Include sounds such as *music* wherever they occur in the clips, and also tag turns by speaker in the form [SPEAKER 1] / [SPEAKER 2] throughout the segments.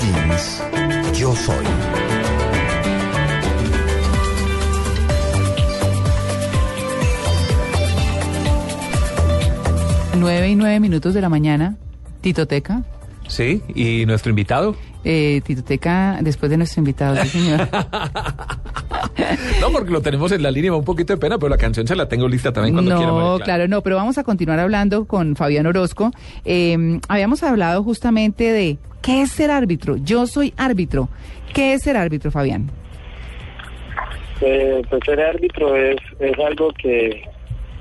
[SPEAKER 1] Jeans, yo soy.
[SPEAKER 2] Nueve y nueve minutos de la mañana, Titoteca.
[SPEAKER 3] Sí, y nuestro invitado.
[SPEAKER 2] Eh, Titoteca, después de nuestro invitado, sí, señor. *laughs*
[SPEAKER 3] No, porque lo tenemos en la línea, un poquito de pena, pero la canción se la tengo lista también cuando quiera.
[SPEAKER 2] No,
[SPEAKER 3] Clara.
[SPEAKER 2] claro, no, pero vamos a continuar hablando con Fabián Orozco. Eh, habíamos hablado justamente de qué es ser árbitro. Yo soy árbitro. ¿Qué es ser árbitro, Fabián?
[SPEAKER 4] Eh, pues ser árbitro es, es algo que,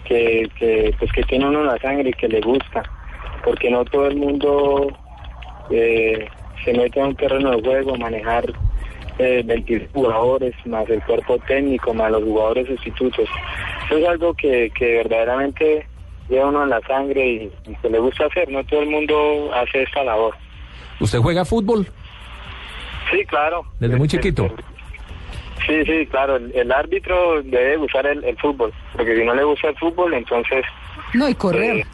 [SPEAKER 4] que, que, pues que tiene uno en la sangre y que le gusta, porque no todo el mundo eh, se mete a un terreno de juego, manejar eh, 22 jugadores, más el cuerpo técnico, más los jugadores sustitutos. Eso es algo que, que verdaderamente lleva uno en la sangre y, y que le gusta hacer, no todo el mundo hace esta labor.
[SPEAKER 3] ¿Usted juega fútbol?
[SPEAKER 4] Sí, claro.
[SPEAKER 3] Desde muy chiquito.
[SPEAKER 4] Sí, sí, claro. El, el árbitro debe gustar el, el fútbol, porque si no le gusta el fútbol, entonces
[SPEAKER 2] No, y correr.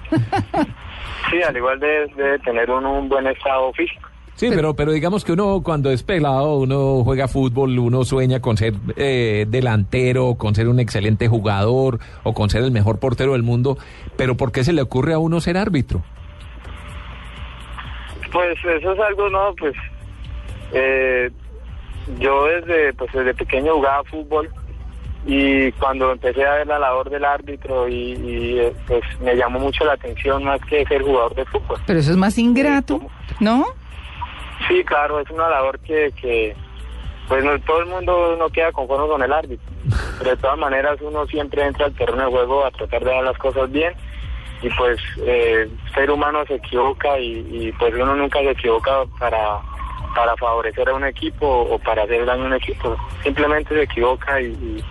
[SPEAKER 4] sí, al igual de- debe tener uno un buen estado físico.
[SPEAKER 3] Sí, pero, pero digamos que uno cuando es pelado, uno juega fútbol, uno sueña con ser eh, delantero, con ser un excelente jugador o con ser el mejor portero del mundo. Pero ¿por qué se le ocurre a uno ser árbitro?
[SPEAKER 4] Pues eso es algo, ¿no? Pues eh, yo desde, pues desde pequeño jugaba fútbol y cuando empecé a ver la labor del árbitro y, y, eh, pues me llamó mucho la atención más que ser jugador de fútbol.
[SPEAKER 2] Pero eso es más ingrato, ¿no?
[SPEAKER 4] Sí, claro, es una labor que, que pues no, todo el mundo no queda conforme con el árbitro. Pero de todas maneras uno siempre entra al terreno de juego a tratar de dar las cosas bien y pues eh, ser humano se equivoca y, pues uno nunca se equivoca para, para favorecer a un equipo o para hacer daño a un equipo. Simplemente se equivoca y, y,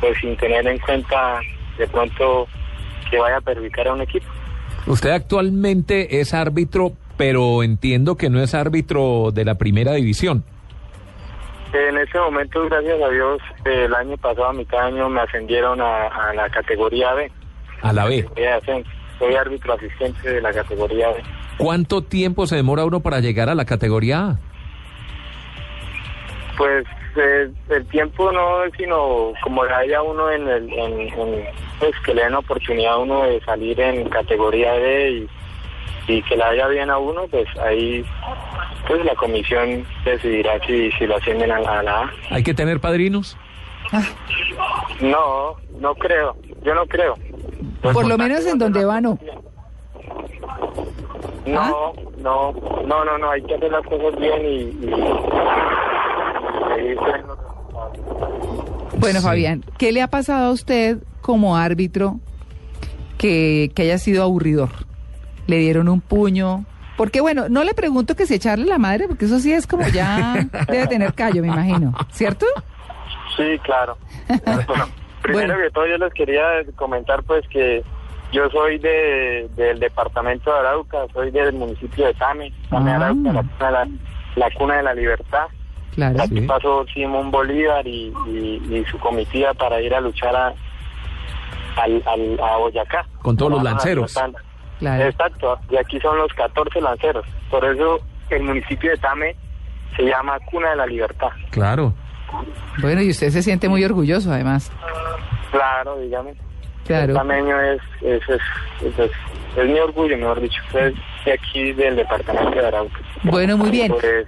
[SPEAKER 4] pues sin tener en cuenta de pronto que vaya a perjudicar a un equipo.
[SPEAKER 3] Usted actualmente es árbitro, pero entiendo que no es árbitro de la primera división.
[SPEAKER 4] En este momento, gracias a Dios, el año pasado, a mitad de año, me ascendieron a, a la categoría B.
[SPEAKER 3] A la B.
[SPEAKER 4] Soy árbitro asistente de la categoría B.
[SPEAKER 3] ¿Cuánto tiempo se demora uno para llegar a la categoría A?
[SPEAKER 4] Pues eh, el tiempo no es sino como le haya uno en el, en, en- pues que le den la oportunidad a uno de salir en categoría B y, y que le vaya bien a uno, pues ahí pues la comisión decidirá si, si lo ascienden a la, a la A.
[SPEAKER 3] ¿Hay que tener padrinos?
[SPEAKER 4] No, no creo, yo no creo.
[SPEAKER 2] Por lo menos en donde va, no.
[SPEAKER 4] No, no, no, no, no, hay que hacer las cosas bien y... y- y responsable.
[SPEAKER 2] Bueno,
[SPEAKER 3] Sí.
[SPEAKER 2] Fabián, ¿qué le ha pasado a usted como árbitro que, que haya sido aburridor? ¿Le dieron un puño? Porque bueno, no le pregunto que se echarle la madre, porque eso sí es como ya debe tener callo, me imagino, ¿cierto?
[SPEAKER 4] Sí, claro. *laughs* Bueno, primero
[SPEAKER 2] Bueno.
[SPEAKER 4] que todo yo les quería comentar pues que yo soy de, del departamento de Arauca, soy del municipio de Tame, Tame
[SPEAKER 2] Ah.
[SPEAKER 4] Arauca, la cuna de la, la cuna de la libertad.
[SPEAKER 2] Claro.
[SPEAKER 4] Aquí
[SPEAKER 3] Sí.
[SPEAKER 4] pasó Simón Bolívar y, y- y su comitiva para ir a luchar a, al, al- a Boyacá.
[SPEAKER 3] Con todos los
[SPEAKER 4] Bajaron a
[SPEAKER 3] lanceros.
[SPEAKER 2] Claro.
[SPEAKER 4] Exacto, y aquí son los 14 lanceros. Por eso el municipio de Tame se llama Cuna de la Libertad.
[SPEAKER 3] Claro.
[SPEAKER 2] Bueno, y usted se siente muy orgulloso, además.
[SPEAKER 4] Claro, dígame.
[SPEAKER 2] Claro.
[SPEAKER 4] El tameño es, es, es, es, es- es mi orgullo, mejor dicho. Es de aquí del departamento de Arauca.
[SPEAKER 2] Bueno, muy bien.
[SPEAKER 4] Pues,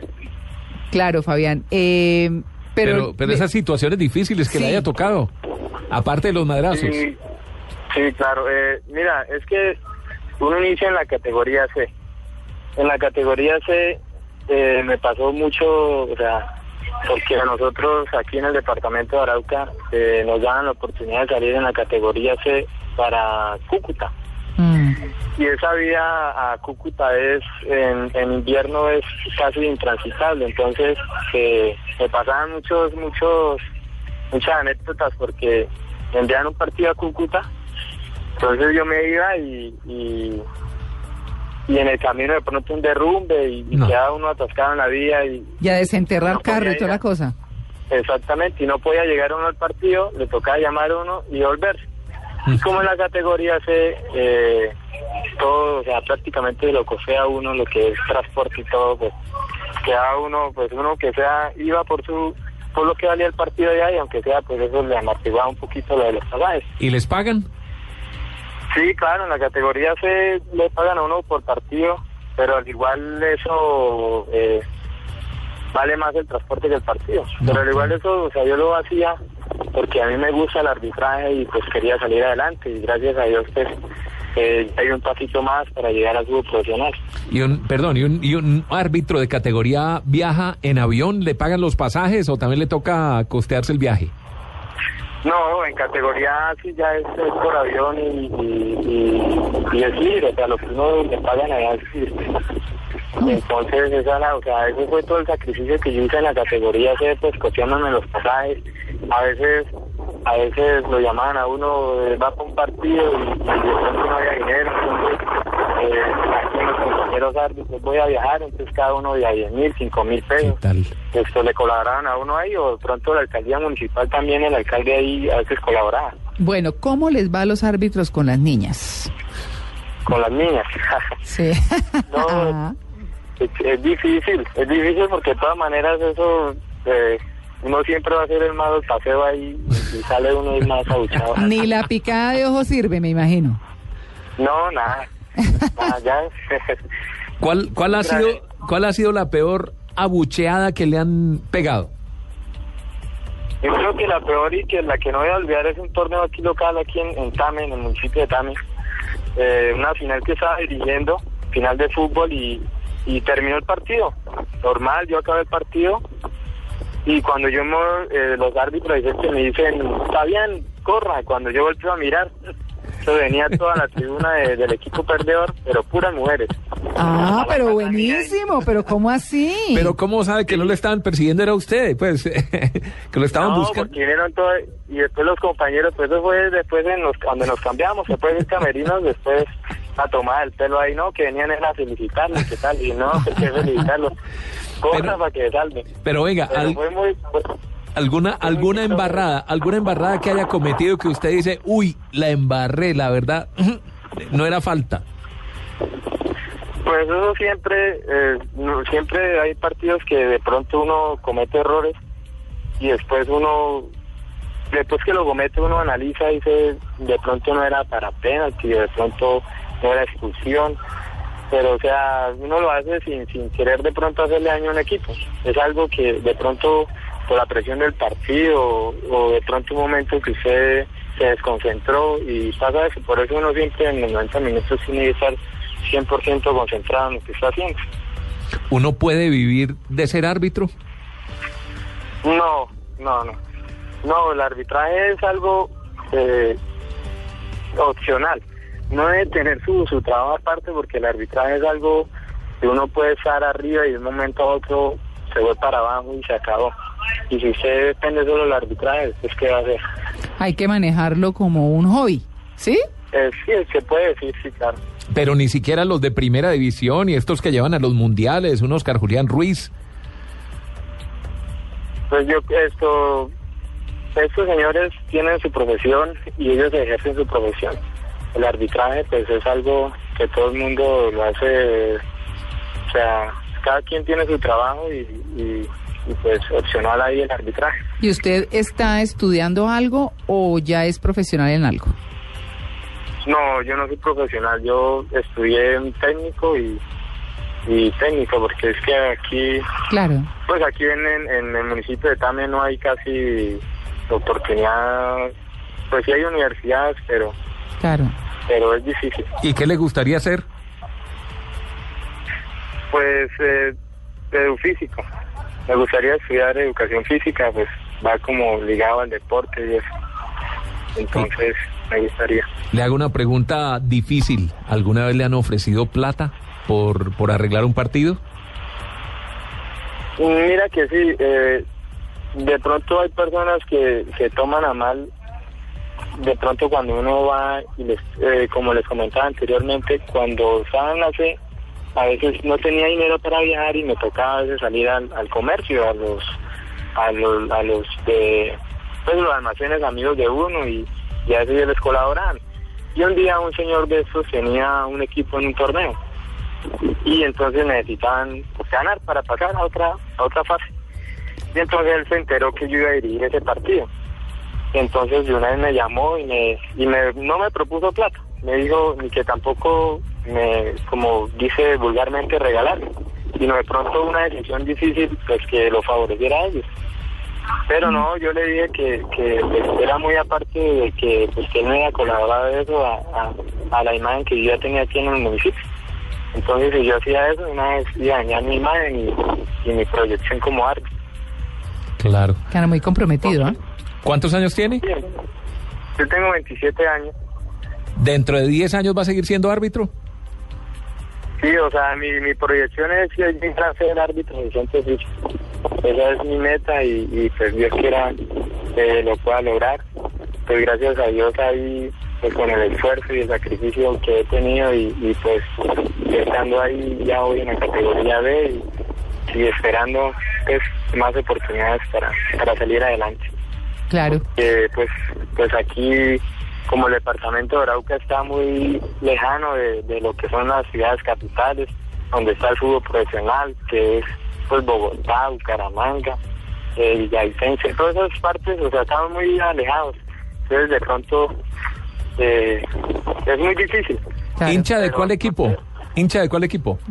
[SPEAKER 2] Claro, Fabián. Eh, pero,
[SPEAKER 3] Pero, pero, esas situaciones difíciles que le haya tocado, aparte de los madrazos.
[SPEAKER 4] sí, sí, claro. Eh, mira, es que uno inicia en la categoría C. En la categoría C eh, me pasó mucho, o sea, porque a nosotros aquí en el departamento de Arauca eh, nos daban la oportunidad de salir en la categoría C para Cúcuta.
[SPEAKER 2] Mm,
[SPEAKER 4] y esa vía a Cúcuta es en, en invierno es casi intransitable, entonces eh, me pasaban muchos, muchos, muchas anécdotas porque enviaban un partido a Cúcuta, entonces yo me iba y, y, y en el camino de pronto un derrumbe y, y
[SPEAKER 3] No.
[SPEAKER 4] quedaba uno atascado en la vía y
[SPEAKER 2] Ya desenterrar
[SPEAKER 4] No
[SPEAKER 2] carro y toda
[SPEAKER 4] a-
[SPEAKER 2] la cosa.
[SPEAKER 4] Exactamente, y no podía llegar uno al partido, le tocaba llamar a uno y volverse. Y como en la categoría C, eh, todo, o sea, prácticamente lo cosea uno, lo que es transporte y todo, pues queda uno, pues uno que sea, iba por su por lo que valía el partido de ahí, aunque sea, pues eso le amortiguaba un poquito lo de los pasajes.
[SPEAKER 3] ¿Y les pagan?
[SPEAKER 4] Sí, claro, en la categoría C le pagan a uno por partido, pero al igual eso eh, vale más el transporte que el partido. Pero al igual eso, o sea, yo lo hacía porque a mí me gusta el arbitraje y pues quería salir adelante y gracias a Dios pues eh, hay un pasito más para llegar al fútbol profesional.
[SPEAKER 3] Y un, perdón, y un, y un árbitro de categoría viaja en avión, ¿le pagan los pasajes o también le toca costearse el viaje?
[SPEAKER 4] No, en categoría sí ya es, por avión y, y, es libre, o sea, lo que uno le pagan allá libre. Entonces, esa, la- o sea, ese fue todo el sacrificio que yo hice en la categoría C, pues costeándome los pasajes. A veces, a veces lo llamaban a uno, eh, va para un partido y, y de pronto no había dinero, eh, aquí los compañeros árbitros voy a viajar, entonces cada uno de a 10 mil, 5 mil
[SPEAKER 3] ¿Qué
[SPEAKER 4] pesos
[SPEAKER 3] tal?
[SPEAKER 4] esto le colaboraban a uno ahí o de pronto la alcaldía municipal también el alcalde ahí a veces colaboraba
[SPEAKER 2] Bueno, ¿cómo les va a los árbitros con las niñas?
[SPEAKER 4] con las niñas *laughs*
[SPEAKER 2] Sí.
[SPEAKER 4] No. *laughs* es, es difícil es difícil porque de todas maneras eso eh, uno siempre va a hacer el malo paseo ahí y sale uno más abuchado
[SPEAKER 2] Ni la picada de ojo sirve, me imagino.
[SPEAKER 4] no nada ya *laughs*
[SPEAKER 3] ¿Cuál, cuál, ha sido, ¿Cuál ha sido la peor abucheada que le han pegado?
[SPEAKER 4] Yo creo que la peor y que la que no voy a olvidar es un torneo aquí local, aquí en, en Tame, en el municipio de Tame. Eh, una final que estaba dirigiendo, final de fútbol y, y terminó el partido. Normal, yo acabé el partido y cuando yo mo- eh, los árbitros dicen que me dicen, está bien, corra. Cuando yo volteo a mirar, eso venía toda la tribuna de- del equipo perdedor, pero puras mujeres.
[SPEAKER 2] Ah, pero buenísimo, pero ¿cómo así?
[SPEAKER 3] Pero ¿cómo sabe que no le estaban persiguiendo era usted? Pues *laughs* que lo estaban
[SPEAKER 4] no,
[SPEAKER 3] buscando.
[SPEAKER 4] porque vinieron todo, y después los compañeros, pues eso fue después en los, cuando nos cambiamos, después de camerinos, después a tomar el pelo ahí, no, que venían era a felicitarlos, ¿qué tal? Y no, que felicitarlos, *laughs* cosas
[SPEAKER 3] Pero-
[SPEAKER 4] para que salven.
[SPEAKER 3] Pero venga,
[SPEAKER 4] Pero
[SPEAKER 3] al-
[SPEAKER 4] fue muy, fue-
[SPEAKER 3] alguna alguna embarrada, alguna embarrada que haya cometido que usted dice, uy, la embarré, la verdad, *laughs* no era falta.
[SPEAKER 4] pues eso siempre, eh, siempre hay partidos que de pronto uno comete errores y después uno, después que lo comete uno analiza y dice, de pronto no era para penalti, de pronto no era expulsión, pero o sea, uno lo hace sin, sin querer de pronto hacerle daño a un equipo. Es algo que de pronto por la presión del partido o de pronto un momento que usted se desconcentró y pasa eso, por eso uno siempre en los 90 minutos tiene que estar 100% concentrado en lo que está haciendo.
[SPEAKER 3] ¿Uno puede vivir de ser árbitro?
[SPEAKER 4] No, no, no. No, el arbitraje es algo eh, opcional. No debe tener su, su trabajo aparte porque el arbitraje es algo que uno puede estar arriba y de un momento a otro se vuelve para abajo y se acabó. Y si usted depende solo del arbitraje, pues ¿qué va a hacer?
[SPEAKER 2] Hay que manejarlo como un hobby, ¿sí?
[SPEAKER 4] Eh, sí, se puede decir, sí, claro.
[SPEAKER 3] Pero ni siquiera los de primera división y estos que llevan a los mundiales, un Oscar Julián Ruiz.
[SPEAKER 4] Pues yo, esto, estos señores tienen su profesión y ellos ejercen su profesión. El arbitraje, pues es algo que todo el mundo lo hace, o sea, cada quien tiene su trabajo y, y, y, pues opcional ahí el arbitraje.
[SPEAKER 2] ¿Y usted está estudiando algo o ya es profesional en algo?
[SPEAKER 4] No, yo no soy profesional, yo estudié un técnico y, y técnico, porque es que aquí
[SPEAKER 2] Claro.
[SPEAKER 4] Pues aquí en, en, en el municipio de Tame no hay casi oportunidad, pues sí hay universidades, pero
[SPEAKER 2] Claro.
[SPEAKER 4] pero es difícil.
[SPEAKER 3] ¿Y qué le gustaría hacer?
[SPEAKER 4] Pues eh, físico. Me gustaría estudiar educación física, pues va como ligado al deporte y eso. Entonces, me gustaría.
[SPEAKER 3] Le hago una pregunta difícil. ¿Alguna vez le han ofrecido plata por, por arreglar un partido?
[SPEAKER 4] Mira que sí, eh, de pronto hay personas que se toman a mal, de pronto cuando uno va, y les, eh, como les comentaba anteriormente, cuando estaban hace, a veces no tenía dinero para viajar y me tocaba a veces salir al, al comercio, a los, a los, a los pues los almacenes amigos de uno y, y a veces ellos les colaboraban. Y un día un señor de estos tenía un equipo en un torneo y entonces necesitaban ganar para pasar a otra a otra fase. Y entonces él se enteró que yo iba a dirigir ese partido. Entonces de una vez me llamó y me y me, no me propuso plata. Me dijo ni que tampoco me, como dice vulgarmente, regalar, sino de pronto una decisión difícil pues que lo favoreciera a ellos. Pero no, yo le dije que, que pues, era muy aparte de que, pues, que él me había colaborado de eso a, a, a la imagen que yo ya tenía aquí en el municipio. Entonces, si yo hacía eso, una vez iba a dañar mi imagen y, y mi proyección como árbitro.
[SPEAKER 3] Claro.
[SPEAKER 2] Cara muy comprometido, ¿ah?
[SPEAKER 3] ¿Cuántos años tiene?
[SPEAKER 4] Yo tengo 27 años.
[SPEAKER 3] ¿Dentro de 10 años va a seguir siendo árbitro?
[SPEAKER 4] Sí, o sea, mi, mi proyección es que llegar a ser árbitro de Ficho. Esa es mi meta y, y pues Dios quiera que lo pueda lograr. Pues gracias a Dios ahí, pues con el esfuerzo y el sacrificio que he tenido y, y pues estando ahí ya hoy en la categoría B y, y esperando pues más oportunidades para, para salir adelante.
[SPEAKER 2] Claro.
[SPEAKER 4] pues pues aquí como el departamento de Arauca está muy lejano de, de lo que son las ciudades capitales donde está el fútbol profesional que es pues Bogotá, Bucaramanga, eh, Villavicencio, todas esas partes, o sea, estamos muy alejados. Entonces de pronto eh, es muy difícil.
[SPEAKER 2] Claro.
[SPEAKER 3] ¿Hincha de
[SPEAKER 4] Pero-
[SPEAKER 3] cuál equipo? ¿Hincha de cuál equipo? *laughs*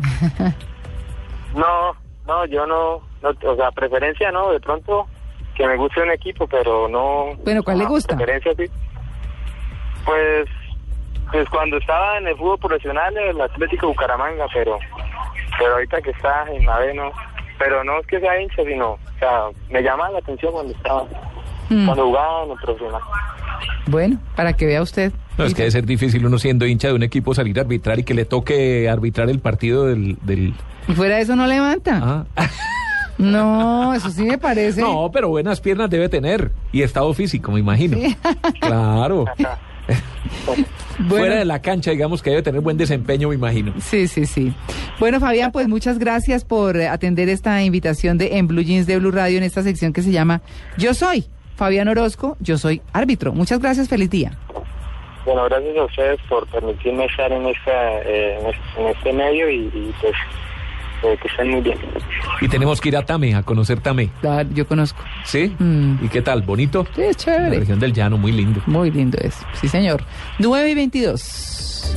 [SPEAKER 4] No, no, yo no, no, o sea, preferencia no, de pronto que me guste un equipo, pero no.
[SPEAKER 2] Bueno, ¿cuál le gusta?
[SPEAKER 4] Preferencia sí. Pues, pues cuando estaba en el fútbol profesional, el Atlético Bucaramanga, pero, pero ahorita que está en la B no. Pero no es que sea hincha, sino, o sea, me llama la atención cuando estaba,
[SPEAKER 2] Mm,
[SPEAKER 4] cuando jugaba en el profesional.
[SPEAKER 2] Bueno, para que vea usted.
[SPEAKER 3] No, es que debe ser difícil uno siendo hincha de un equipo salir a arbitrar y que le toque arbitrar el partido del... del...
[SPEAKER 2] Y fuera de eso no levanta.
[SPEAKER 3] Ah. *laughs*
[SPEAKER 2] No, eso sí me parece.
[SPEAKER 3] No, pero buenas piernas debe tener y estado físico, me imagino. Claro. *laughs* *laughs*
[SPEAKER 2] Bueno.
[SPEAKER 3] Fuera de la cancha, digamos que debe tener buen desempeño, me imagino.
[SPEAKER 2] Sí, sí, sí. Bueno, Fabián, pues muchas gracias por atender esta invitación de En Blue Jeans de Blue Radio en esta sección que se llama Yo Soy. Fabián Orozco, yo soy árbitro. Muchas gracias, feliz día.
[SPEAKER 4] Bueno, gracias a ustedes por permitirme estar en, esta, eh, en, este, en este medio y, y pues eh, que estén muy bien.
[SPEAKER 3] Y tenemos que ir a Tame, a conocer Tame.
[SPEAKER 2] Yo conozco.
[SPEAKER 3] ¿Sí?
[SPEAKER 2] Mm.
[SPEAKER 3] ¿Y qué tal? ¿Bonito?
[SPEAKER 2] Sí, es
[SPEAKER 3] La
[SPEAKER 2] chévere.
[SPEAKER 3] región del llano, muy lindo.
[SPEAKER 2] Muy lindo es. Sí, señor. 9 y 22.